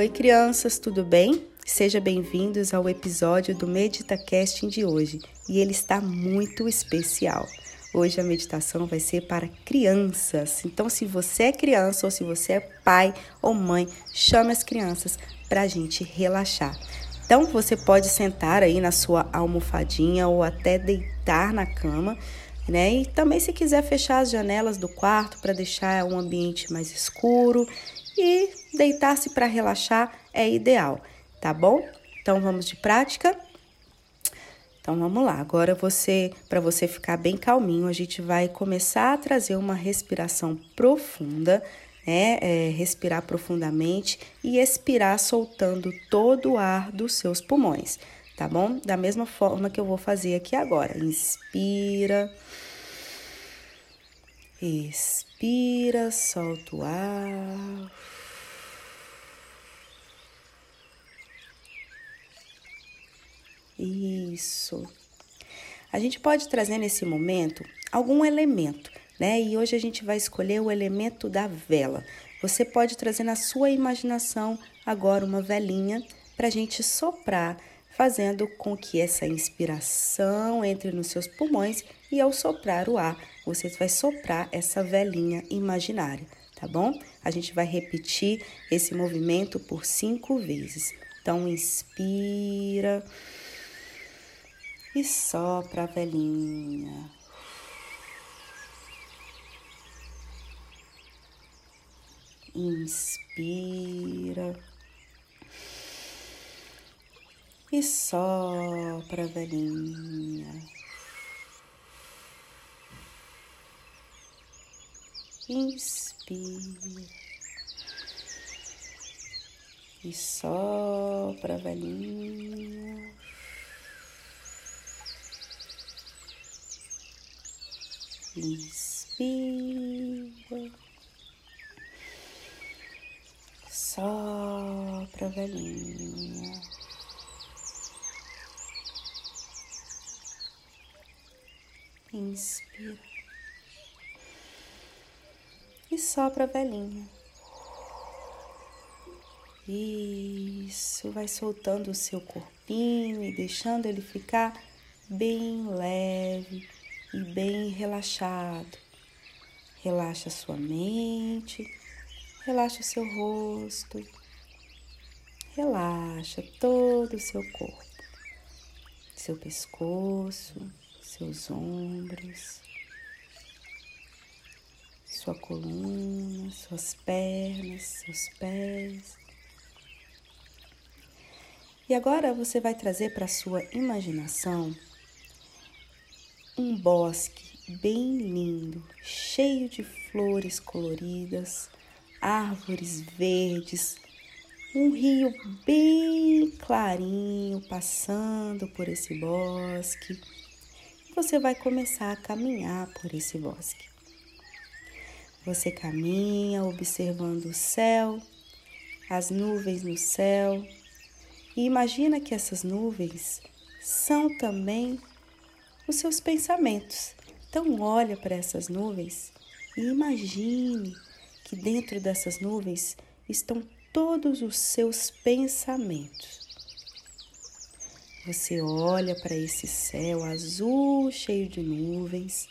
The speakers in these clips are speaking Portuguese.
Oi, crianças, tudo bem? Sejam bem-vindos ao episódio do MeditaCasting de hoje e ele está muito especial. Hoje a meditação vai ser para crianças. Então, se você é criança ou se você é pai ou mãe, chame as crianças para a gente relaxar. Então, você pode sentar aí na sua almofadinha ou até deitar na cama, né? E também, se quiser, fechar as janelas do quarto para deixar um ambiente mais escuro e deitar-se para relaxar é ideal, tá bom? Então, vamos de prática? Então vamos lá. Agora você, para você ficar bem calminho, a gente vai começar a trazer uma respiração profunda, né? É, respirar profundamente e expirar soltando todo o ar dos seus pulmões, tá bom? Da mesma forma que eu vou fazer aqui agora. Inspira. Expira, solta o ar. Isso. A gente pode trazer nesse momento algum elemento, né? E hoje a gente vai escolher o elemento da vela. Você pode trazer na sua imaginação agora uma velinha para a gente soprar, fazendo com que essa inspiração entre nos seus pulmões e ao soprar o ar, você vai soprar essa velinha imaginária, tá bom? A gente vai repetir esse movimento por cinco vezes. Então, inspira e sopra a velhinha. Inspira e sopra a velhinha. Inspira e sopra a velhinha. Inspira. Sopra, velhinha. Inspira. E sopra, velhinha. Isso, vai soltando o seu corpinho e deixando ele ficar bem leve e bem relaxado. Relaxa sua mente, relaxa o seu rosto, relaxa todo o seu corpo, seu pescoço, seus ombros, sua coluna, suas pernas, seus pés. E agora você vai trazer para sua imaginação um bosque bem lindo, cheio de flores coloridas, árvores verdes, um rio bem clarinho passando por esse bosque. Você vai começar a caminhar por esse bosque. Você caminha observando o céu, as nuvens no céu, e imagina que essas nuvens são também os seus pensamentos. Então, olha para essas nuvens e imagine que dentro dessas nuvens estão todos os seus pensamentos. Você olha para esse céu azul cheio de nuvens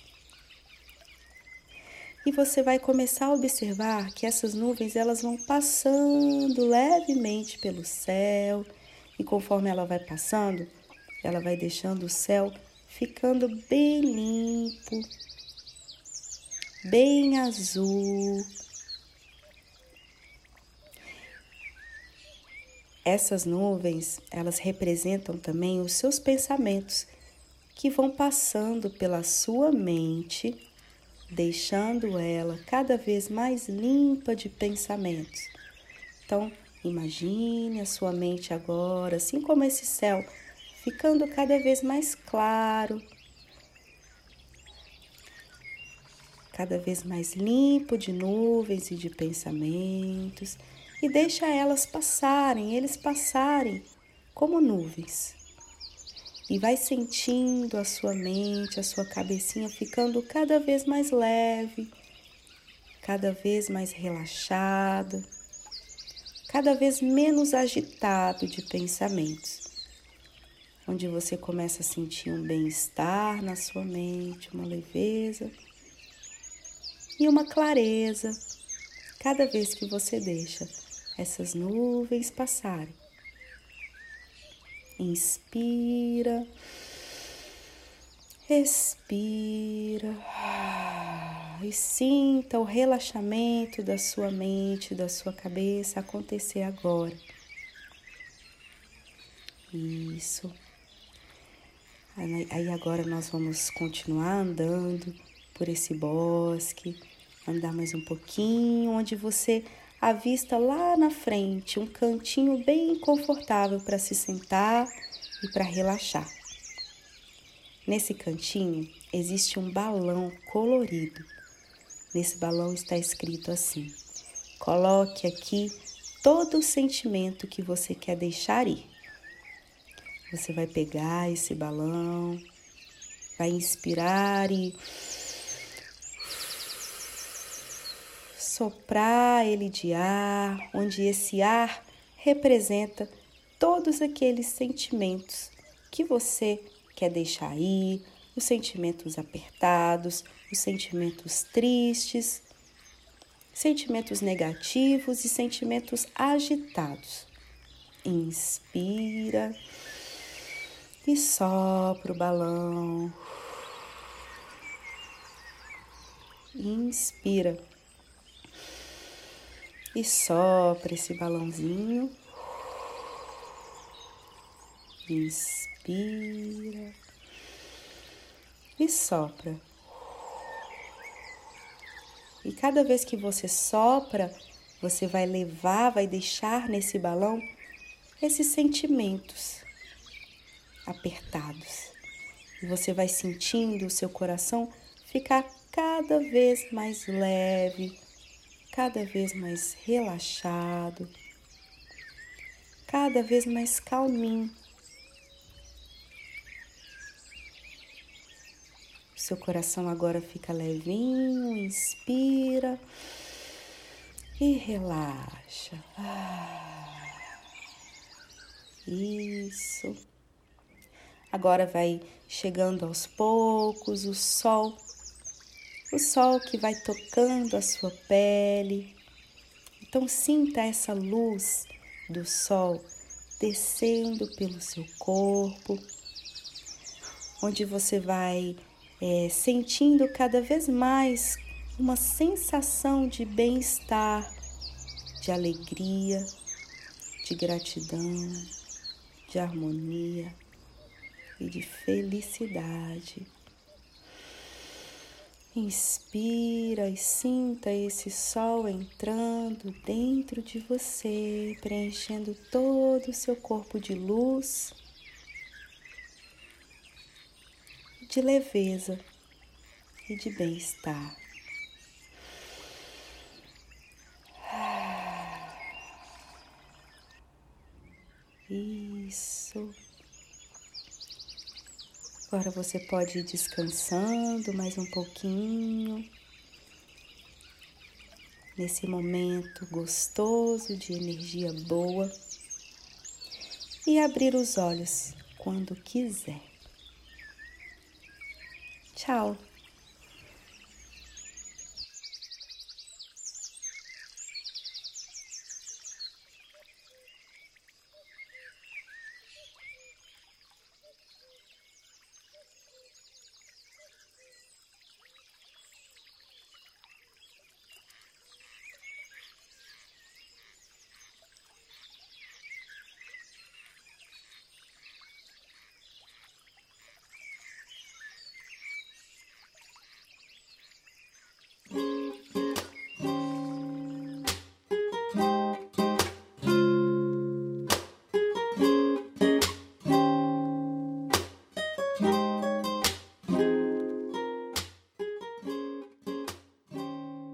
e você vai começar a observar que essas nuvens elas vão passando levemente pelo céu e conforme ela vai passando, ela vai deixando o céu ficando bem limpo, bem azul. Essas nuvens, elas representam também os seus pensamentos que vão passando pela sua mente, deixando ela cada vez mais limpa de pensamentos. Então, imagine a sua mente agora, assim como esse céu ficando cada vez mais claro, cada vez mais limpo de nuvens e de pensamentos, e deixa elas passarem, eles passarem como nuvens. E vai sentindo a sua mente, a sua cabecinha ficando cada vez mais leve, cada vez mais relaxada, cada vez menos agitado de pensamentos, onde você começa a sentir um bem-estar na sua mente, uma leveza e uma clareza cada vez que você deixa essas nuvens passarem. Inspira, expira e sinta o relaxamento da sua mente, da sua cabeça acontecer agora. Isso. Aí agora nós vamos continuar andando por esse bosque, andar mais um pouquinho, onde você avista lá na frente um cantinho bem confortável para se sentar e para relaxar. Nesse cantinho existe um balão colorido Nesse balão está escrito assim: coloque aqui todo o sentimento que você quer deixar ir. Você vai pegar esse balão, vai inspirar e soprar ele de ar, onde esse ar representa todos aqueles sentimentos que você quer deixar ir, os sentimentos apertados, os sentimentos tristes, sentimentos negativos e sentimentos agitados. Inspira e sopra o balão. Inspira e sopra esse balãozinho. Inspira e sopra. E cada vez que você sopra, você vai levar, vai deixar nesse balão esses sentimentos apertados. E você vai sentindo o seu coração ficar cada vez mais leve, cada vez mais relaxado, cada vez mais calminho. Seu coração agora fica levinho, inspira e relaxa. Isso. Agora vai chegando aos poucos o sol, o sol que vai tocando a sua pele. Então sinta essa luz do sol descendo pelo seu corpo, onde você vai é, sentindo cada vez mais uma sensação de bem-estar, de alegria, de gratidão, de harmonia e de felicidade. Inspira e sinta esse sol entrando dentro de você, preenchendo todo o seu corpo de luz de leveza e de bem-estar. Isso. Agora você pode ir descansando mais um pouquinho. Nesse momento gostoso de energia boa. E abrir os olhos quando quiser. Tchau!